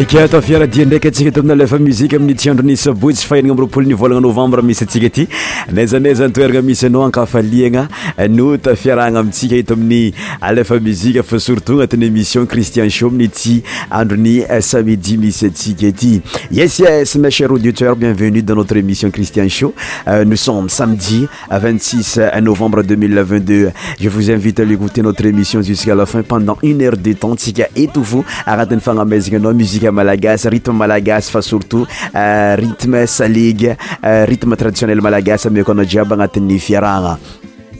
ake tafiaradi ndraky asiki la mikiyadsaanveistsikay zznamisyaao akis malagasy rytme malagasy fa surtout euh, rytme salige euh, rytme traditionnel malagasy mekoanao jiaby agnatin'ny fiaragna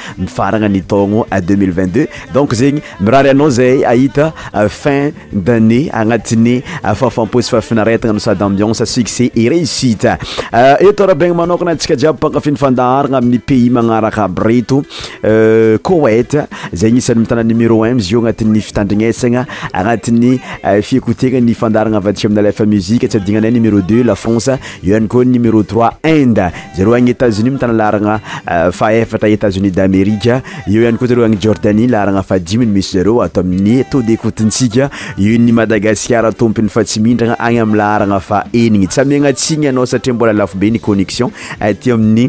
aoyfin anaymaynuéranat'ny fitandrinesana anayfktena nndaranatsi atyinaaynro afranynérietnna merika eo ihany koa tareo any jordani la aragna fadiminy misy zareo ato amin'ny tot de écoutintsika io ny madagaskara tompiny fa tsy mindrana agny ami'y la aragna fa enigny tsyamiagna tsigny anao satria mbola lafo be ny connexion aty amin'ny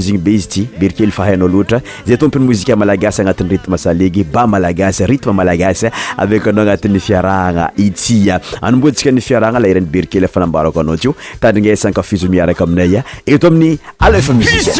zeigny be izy ty berikely fahainao loatra zay tompi'ny mozika malagasy anatin'ny rytme salegy ba malagasy rytme malagasy avekanao anatin'ny fiarahagna itya anomboantsika ny fiarahana lairan'ny berikely fanambarako anao atyo tandrina eysankafizo miaraka aminaya eto amin'ny alefamizciitian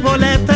pole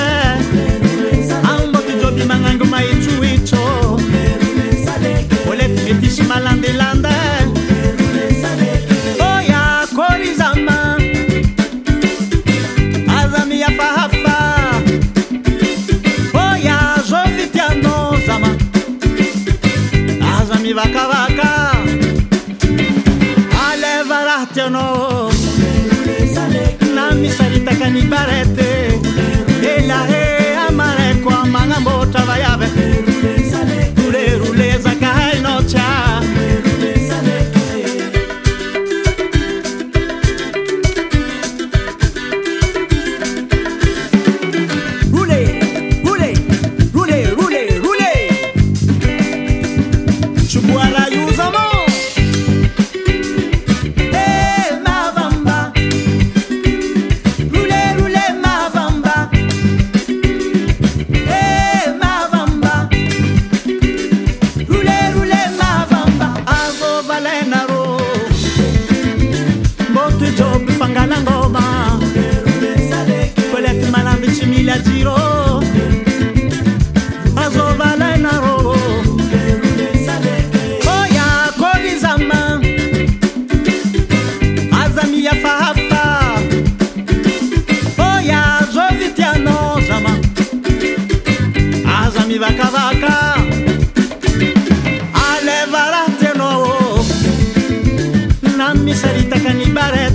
miserita canibare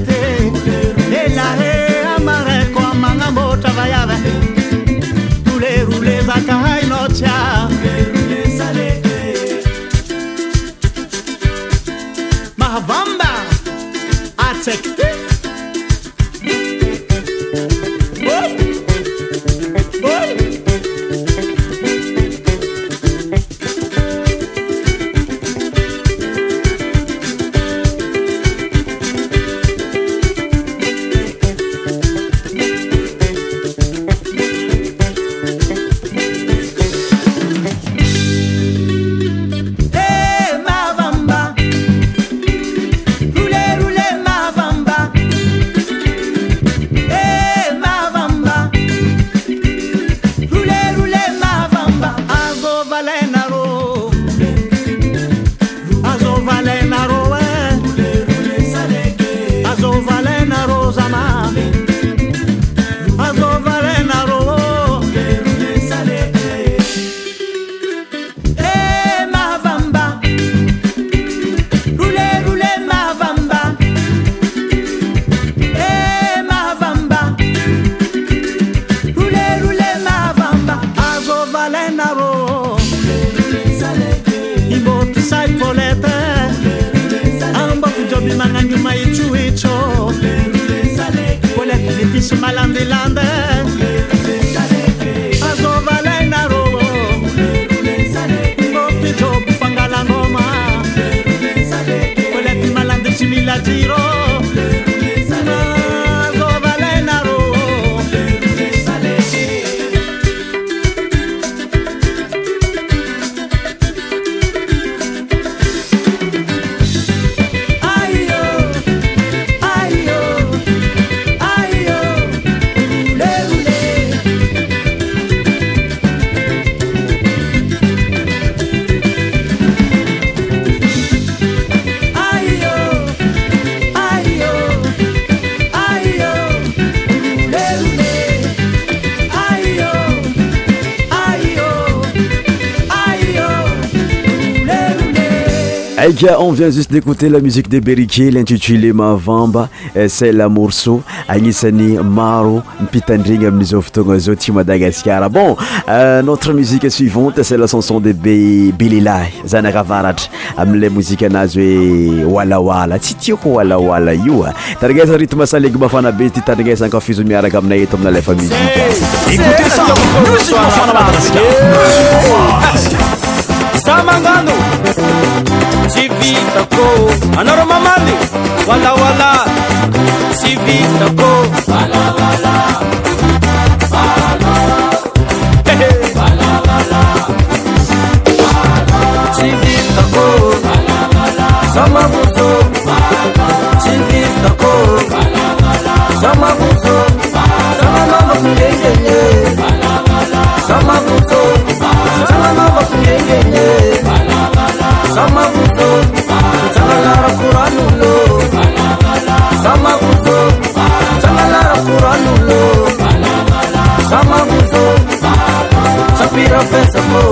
ek on vient just d'écouter la musique de berike lintitulé mavamba ece euh, lamorso agnisan'ny maro mipitandrigny aminizao votoagna zao ti ma dagasikara bon euh, notre musique suivante ce achanson deb belelay zanakavaratra amile mozika anazy hoe alaala tsy tiako alaala ioa taraasaritmesaeg mafanabe zy tytarinasakafiziaraka aminay eto aminalfa CV tako anoroma mali wala wala CV tako wala wala Sama buzo, chindi tako, sama buzo, sama mama kungenge, sama buzo, sama mama kungenge. bala, sama muzo sapira pesa mo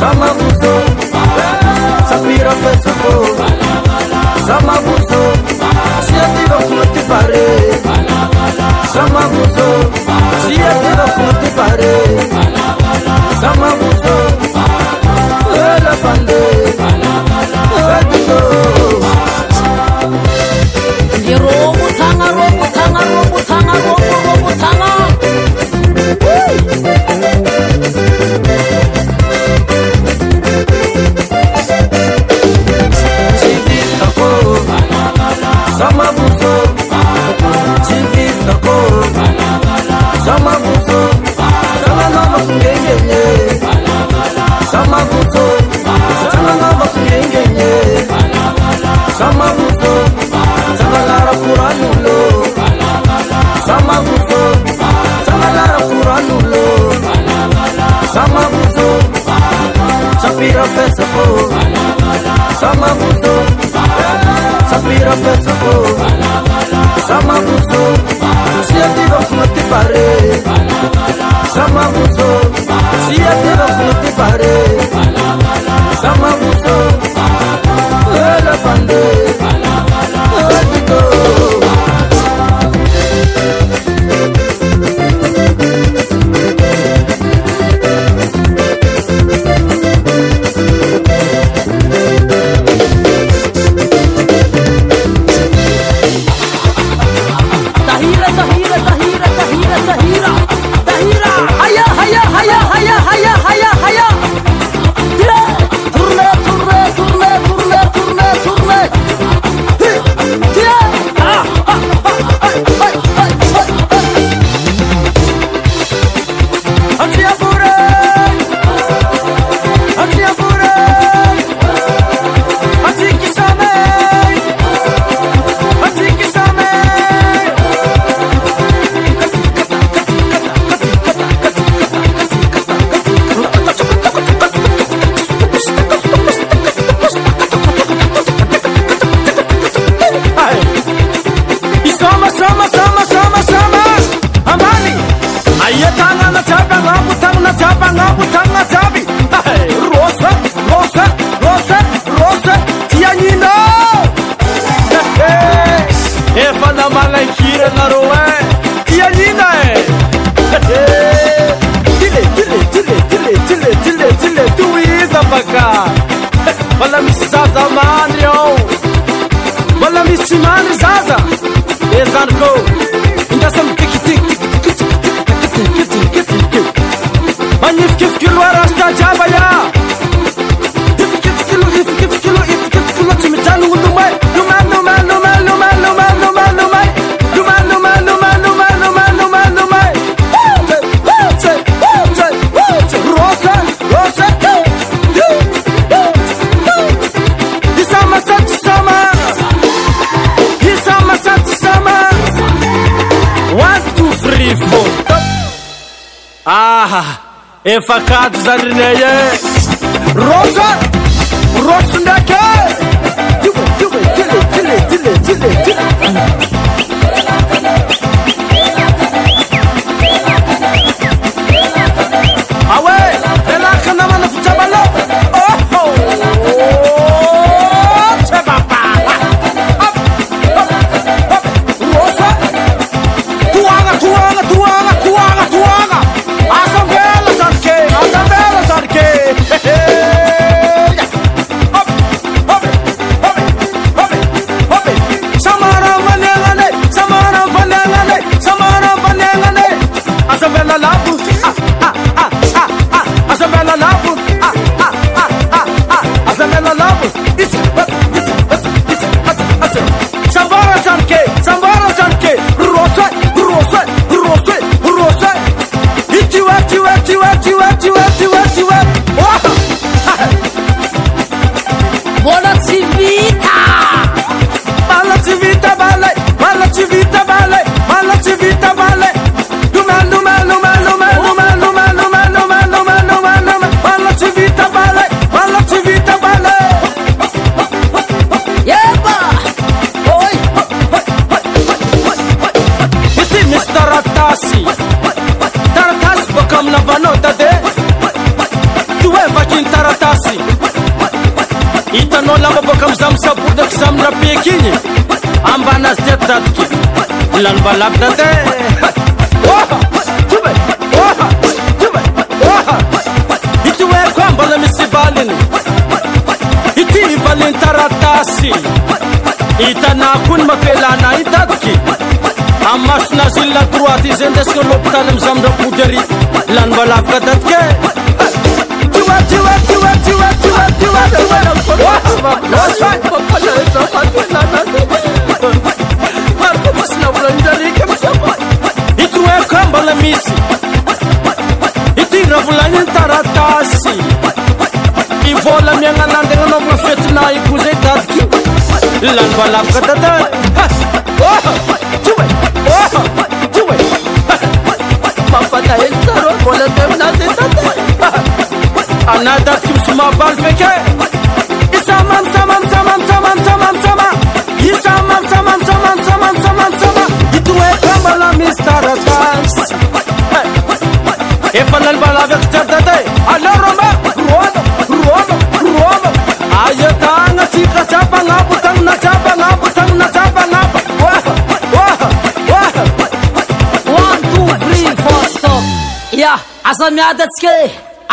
sama muzo sapira pesa mo sama muzo si atiro flotti pare sama muzo si efaكaتzarneye رز rozneke zamysapodako zamin-drapiky igny ambanazy tiat dadiky lanim-balavy datye ity hoakoa mbala misy syvaliny ity valiny taratasy hitanàkoa ny mafilana iny datiky ammasonazy ilna droite i za ndesaka lopitaly amiy zamidrapodra ry lanim-balavika datika e misi itinravulany taratasy ivola miagnanandegna anaovagna fetina iko zay dadiky lanybalafaka dadany ty oe ty oe mampatahely tsaro vola anadtska misomaa fek isamaniekabala misybaakarôôna kann t aaiska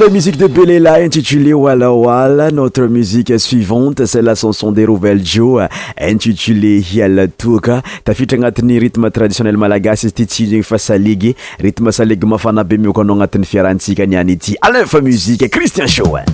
le musique de bellela intitulé walaoala notre musique suivante se la censon de rouvell jo euh, intitulé hialatoaka tafitra agnatin'ny rythme traditionnel malagasy izy ty tsiz igny fa salegy rythme salegy mafanabe miokoanao agnatin'ny fiarahantsika aniany ity alinfa musiqe christien shoe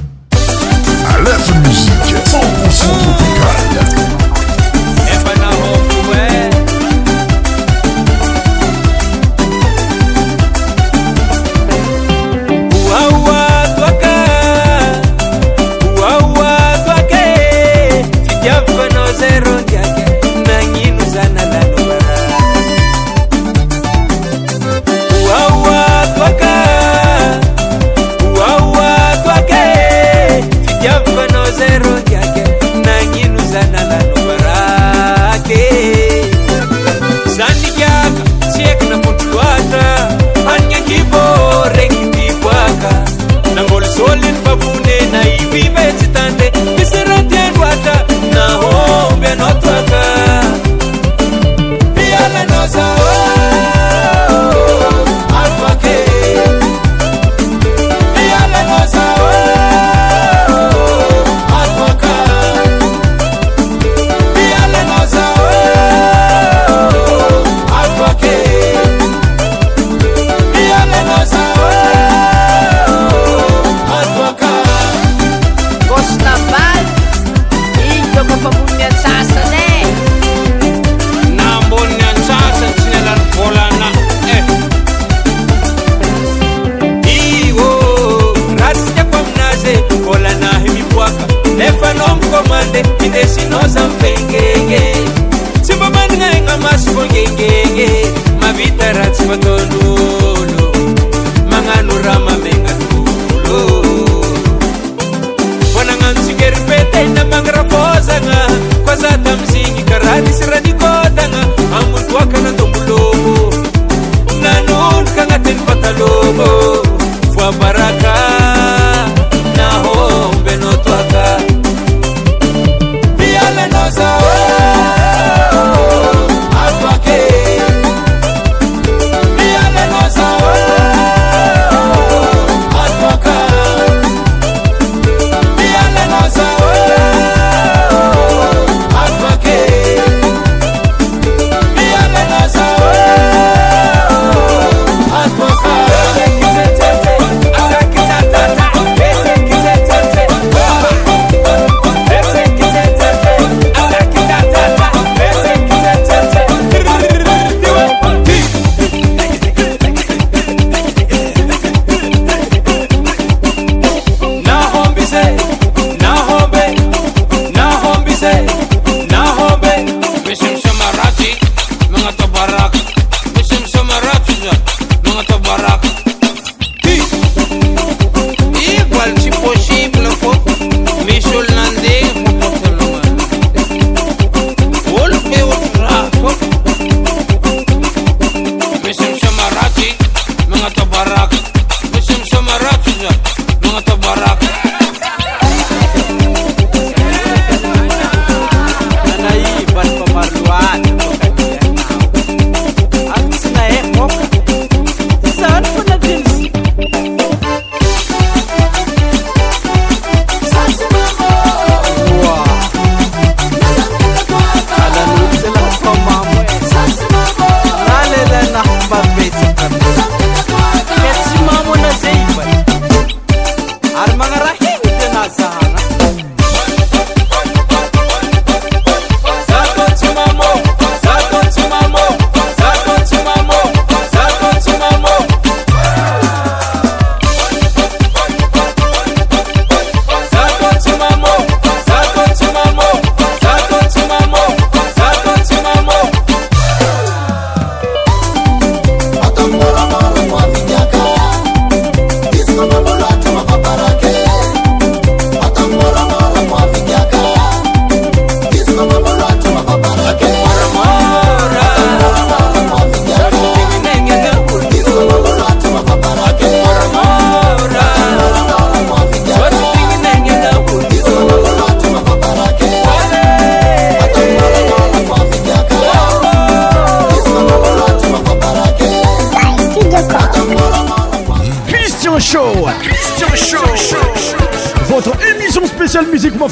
izy ko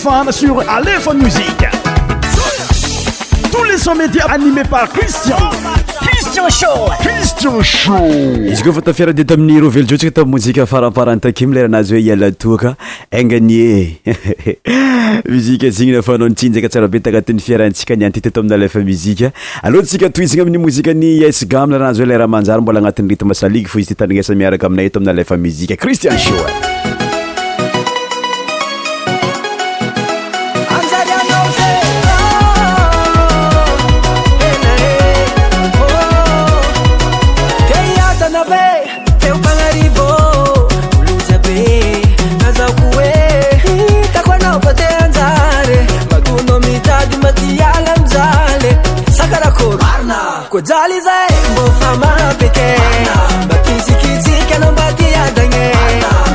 fatiarahitamielta toziaaraparantakileranazy oe lataka inganiei zinyafana tsijakaarabetanat'y fiaratsika iatt to amin leam aloatsikato izigny amiy moziany sgmlanazyoelerahamajary mbola agnatin'yrt masaiy f izy ttaniesamiaraka ainay to ailfa cristian ho ko jaly izae mbôfamabeke mba titsikitsiky anao mba ty adagne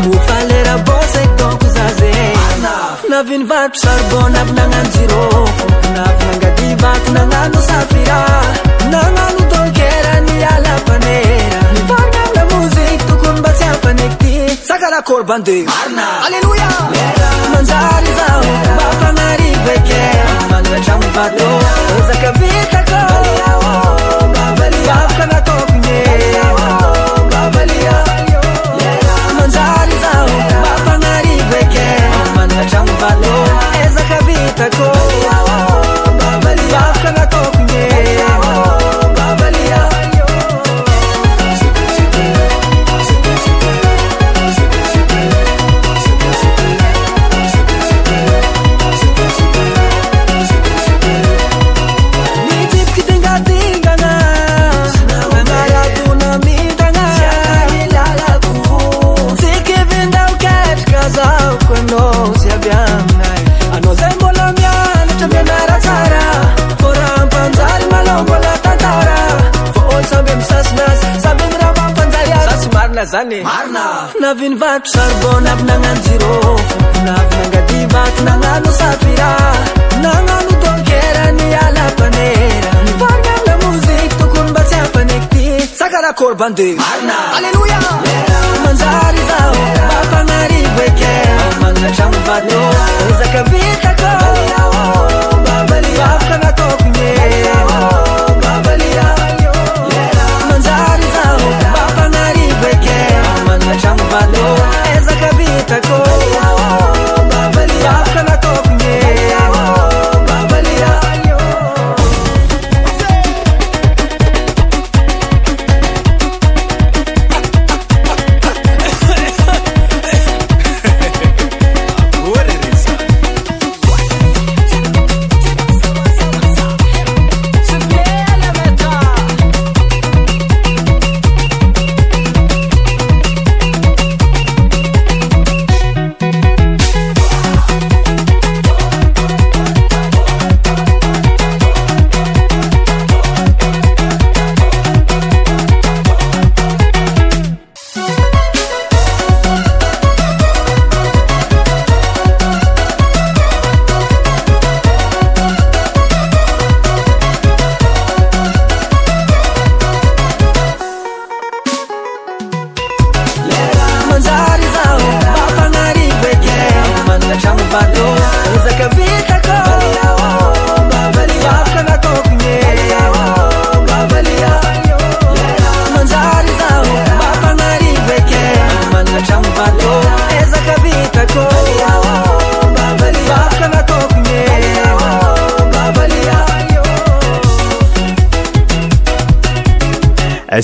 mofalerabosany tonko zaze navinivaitr arbonambinanano jiro nafiangatibaky nanano safira nagnano tôkerany alapane farkvinamoziky tokony mba tsy afanekyty sakaakorbandeaeloiamanjayzamafaarbekazakavitako love cannot sarbonab nanan zironanangadivat nananu sapira naanu donkerani ala panera pargapla muzik tukun basia panekti sakarakorbandir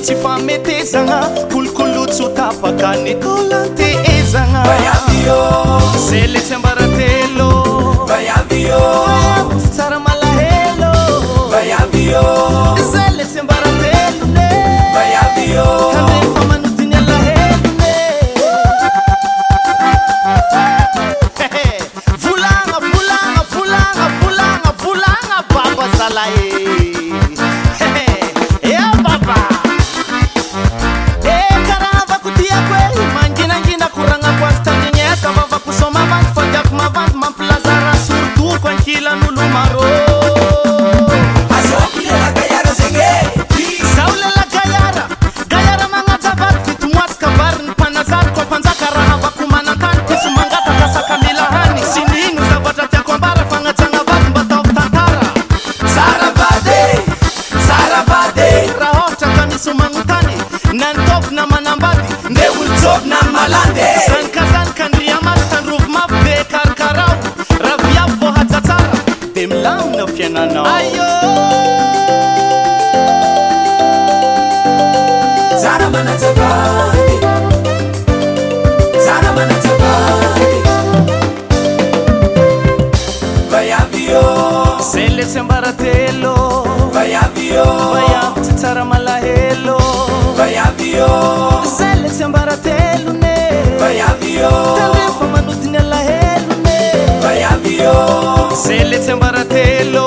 tsy fametezagna kolokolots tafakany kolaté ezagna zeletsyambaratelo v tsara malahelo سيلتبرتيلو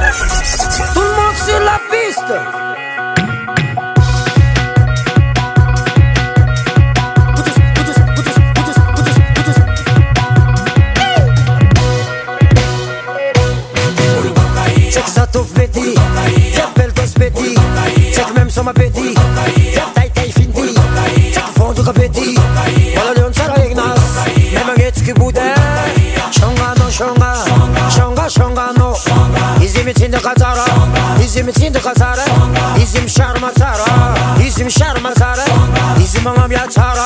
içinde katara İzim içinde katara İzim şarmatara İzim şarmatara İzim anam yatara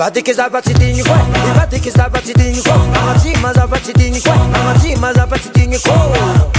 Erratic is everything you want. Erratic is everything you want. I'm a team as everything you want. I'm a team as everything you want.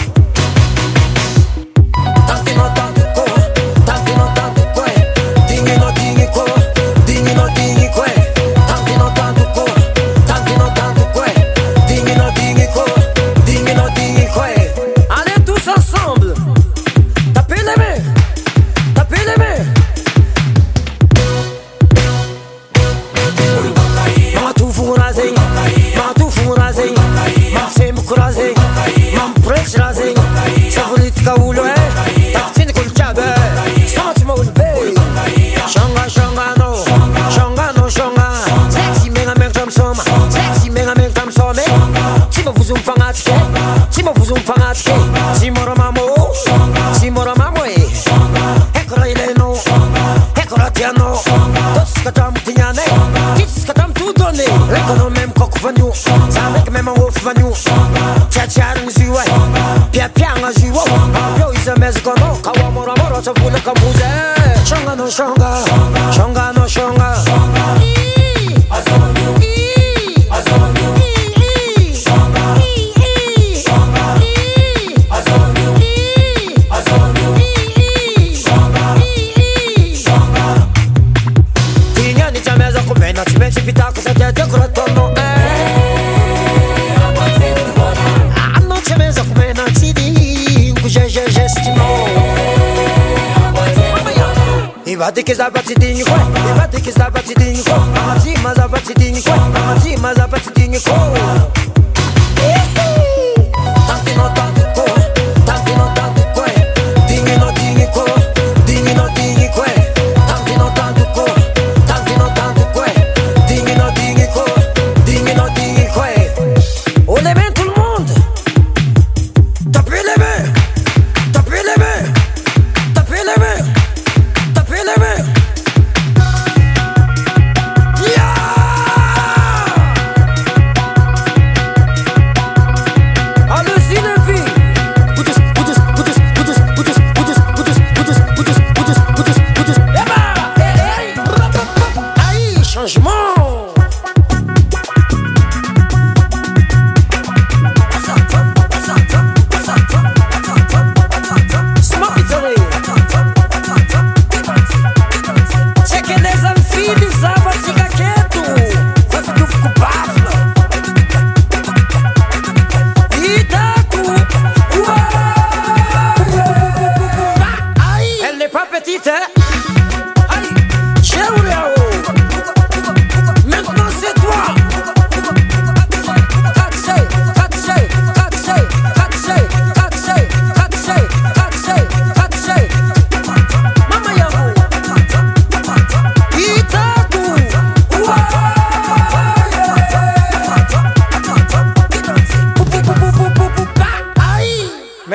no stronger, stronger, no stronger. Radikes a bati dinho com Radikes a bati dinho com Amatima a bati com Amatima a bati com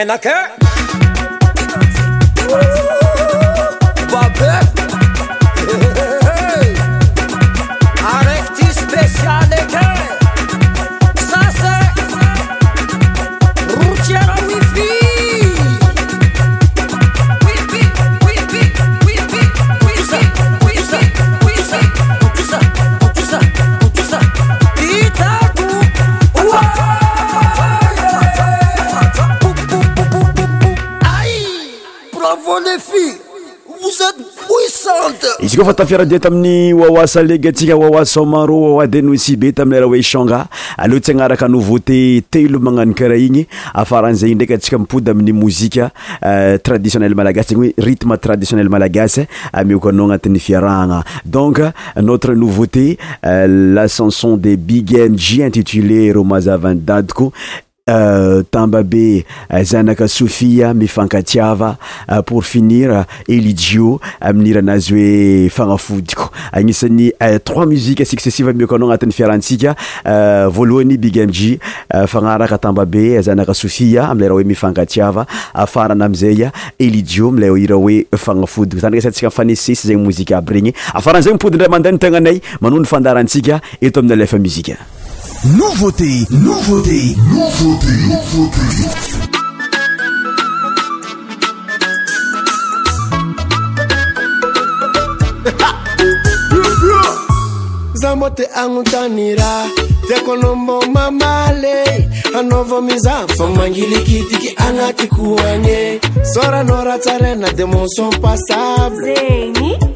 I care. Eh? izy koafa tafiaradia tamin'ny wawasa legy atsika wawasamaro wawadenosi be tamieraha oe canga alea tsy hagnaraka nouveauté telo magnano karaha igny afarahan'iza igny ndraiky atsika mipody amin'ny mozika euh, traditionnel malagasy zegny oe rytme traditionnel malagasy amioko anao agnatin'ny fiarahana donc notre nouveauté euh, la chanson de big mg intitulé romazavanydadiko Euh, tamba be euh, zanaka sofia mifankatiava euh, por fnireliio amiiranazy oe fanafikaisanytroceaanatyfiarahatskaloanybigi fanarakaambabe zanaka sofi amleraha hoe miankaiaafrana amzayii mle ira oe fanafoikoza ntsikanss zenymoziaby renyzegyndrdenaayodaa zambote angutanira tekonombo mamale anovomiza famangilikidiki angatikuanye soranoratare na demonsionpasable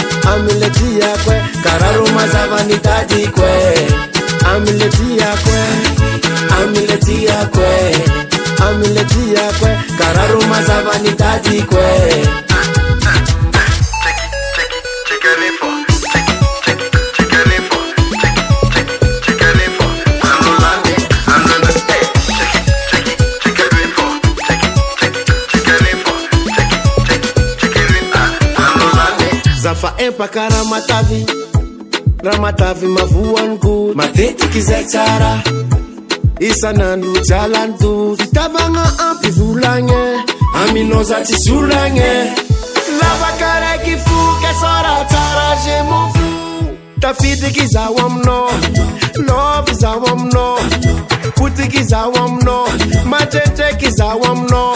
amiletia kwe kararuma za vanidadi kwe amiletia kwe amiletia kwe amiletia kwe kararuma za vanidadi kwe fa empaka raha matavy raha matavy mavohaniko matetiky zay tsara isananyjalandozy tavagna ampivolagne aminao za tsy zolagne lafaka raiky fokesoraa tsara zemofo tafitiky zaho aminao lof zao aminao otiky zao aminao matretreky zao aminao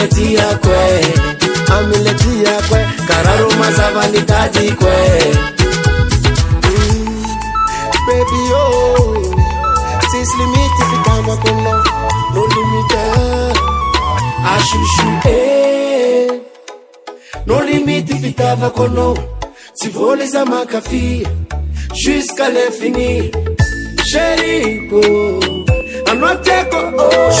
ameniletia kwe, ameniletia kwe, kararuma za vanitaji kwe mm, baby oh, sis limit kuna no limit eh. ashushu eh, no limit ifitava kono tivole za makafi jusqu'à l'infini chéri oh, un oh,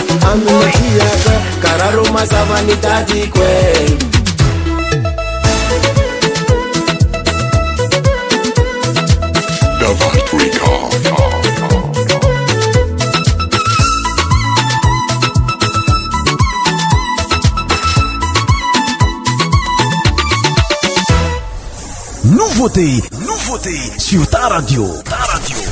aminotiaga cararumas a vanidade quem Nouveauté, nouveauté sur ta radio, ta radio.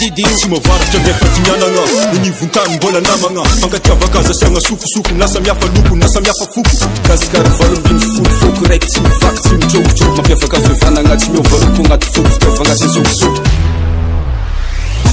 didi tsy mavaratra miafaty mianana ny vontany mbola namagna ankatiavaka zasiagna sokosoko lasa miafa lokon lasa miafa foko gasikaryvarombiny folofoko raiky tsy mivaky tsy mitsovotro mampiavaka vofianana tsy miovaroko agnaty fokotfagnazisokosoko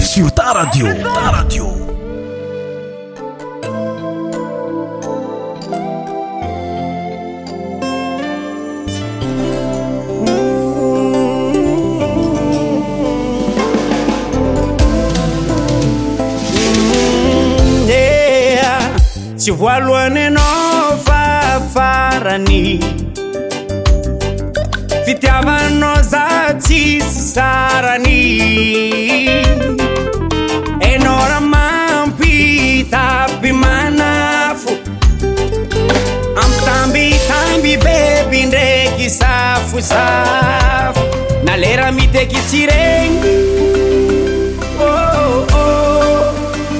sitaradiordioa si voaluane no fa farani sissaran enoramampitabimanafo amitambytamby bebyndreky safosafo nalera miteke tsireny oh, oh.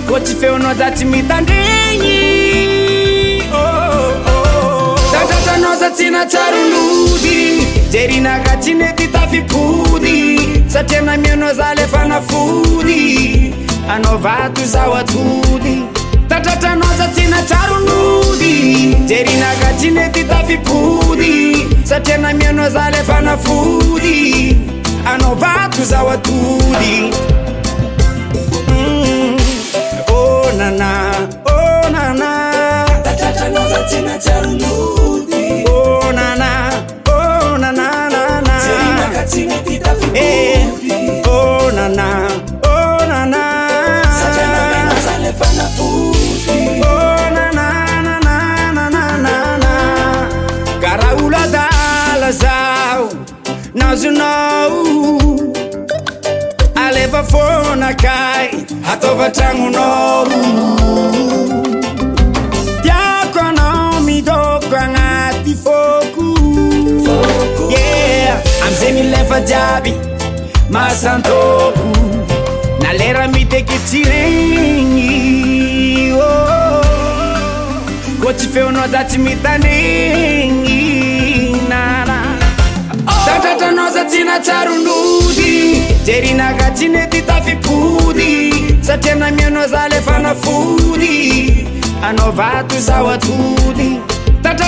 kôtsifeonodatsy mitandregnydatatanôzatsinatsaroloy oh, jerinaka tinetyafiostriananzalefaaoy tooytatrartinaka tinetytafioysatranaminaozalefanafoy anao vato zao atodyôanôan garaola dalazao nazunao alefa fona kai ata fatragonoo ze milefa jiaby mahsantôko na lera miteketsi regny ô oh. koa tsy feonao datsy mitandregny na tatratranao zatsinatsarolody jerinaka tsinety tafipody satria namianao za le fa nafody anao vato sao atody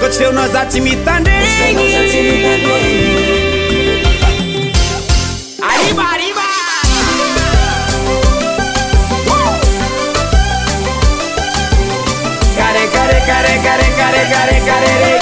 kotreo nao za tsy mitandregny care care care care care care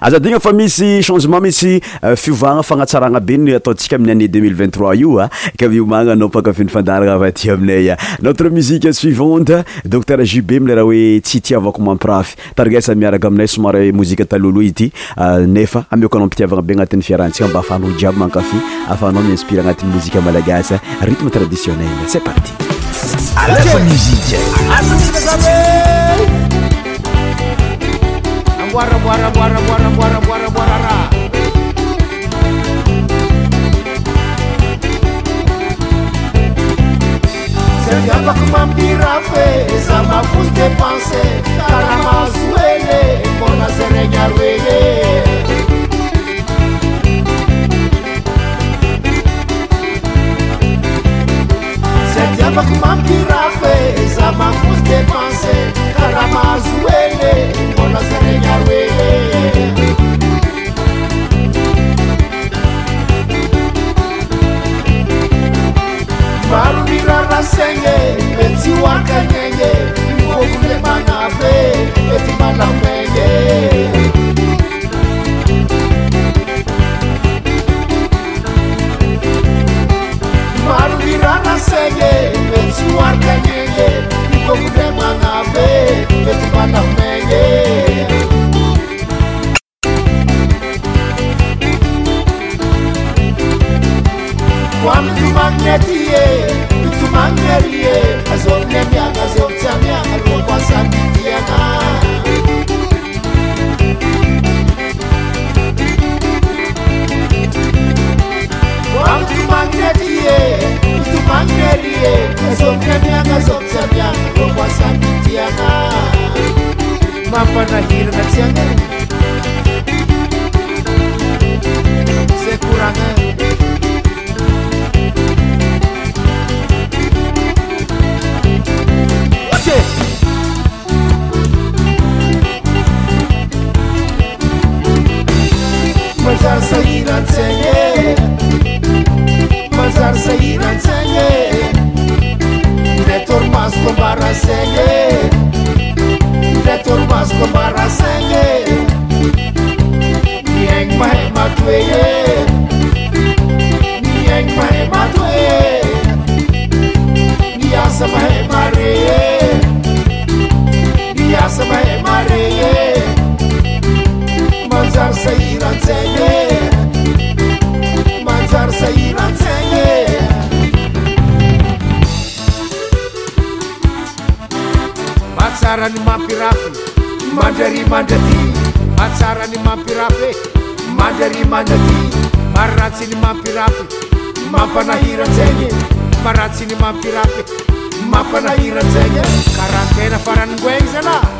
azadigna fa misy changement misy euh, fiovana fanasarana be y ataontsika amin'ny ané 203 ayemiesuivand docter jub mlerah oe tsytiavako mampirafgiaakaaminayookaa nai bora, bora, bora, bora, bora, bora, bora, ra. Servi avec ma pirafe, ça m'a fous dépensé, carama zuele, bona se regarder. Servi avec ma pirafe, eza mafus depanse karamazu wele mbona serenya wele barumira rasenge beti wakanyenge ifofule manafe beti manamenge barumira rasenge beti wakanyenge Nunca na o que tu patas mengue ya sny mampirapy mampanahiranzagny fa raha tsy ny mampirapy mampanahiranzagny karaha tena faranigoagny zana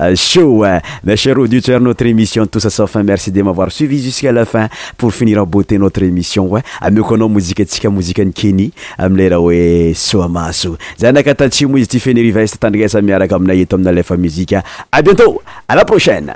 Euh, shoe macher auditeur notre émission tousa safin merci de mavoir suivi jusqu'à la fin pour finir bôaute notre émission hoe ameoko anao mozikaantsika mozika ni keny amileraha hoe soa maso za anakatatimoa izy ti feneriveste tandriasa miaraka aminay eto amina lefa muzika a bientô à la prochaine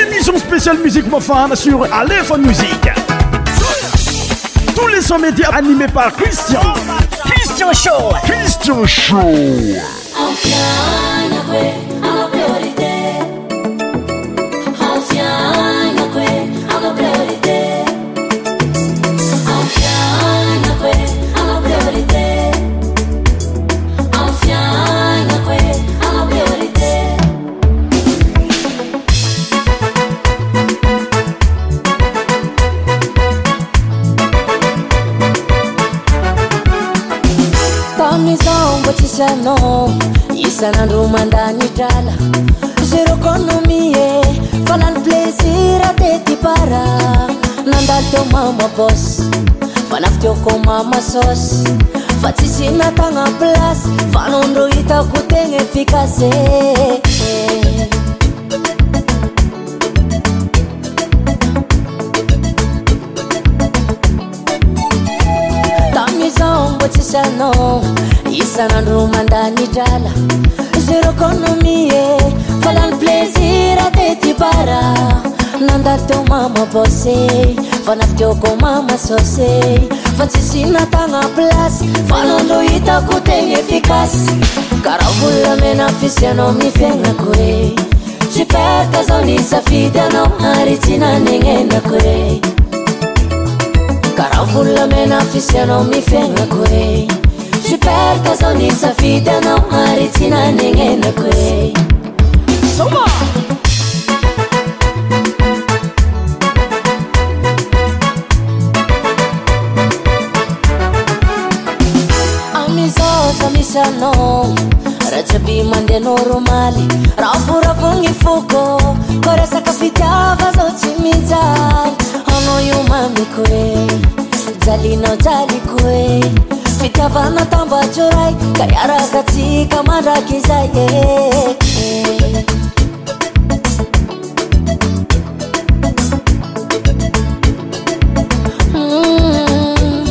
émission spéciale Musique sur Aléphone Musique. Tous les 100 médias animés par Christian. Christian Show. Christian Show. mamabosy fanaf tioko mamasosy fa tsy synatagna plasy fanaondro hitako tegna efikase tamizaonbô tsysanao isanandro mandany drala zerokonomie falany pleziratety para nanda teo mama bose fa nafteoko mama sose fa tsy sy natagna plasy fa nando hitako tegy efikasy karah vola menafisyanao amiy fainak supeka zao ni safidy anao ry tsy nangnenako e karahvola menafisyanao amiy fiainako e uperk zao nifidy anao ary tsy nangnenako eam raha tsyaby mandeano romaly rah voravogny foko ko resaka fitava zao tsy mijay anao io mamiko e jalinao jaliko e fitavana tambatsoray ka iaraka tsika mandraky zay ek mm,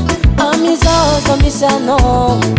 amizao zao misyanao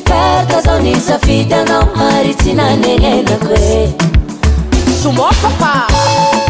perdasanisa fitanão artinaneenare sуmofofа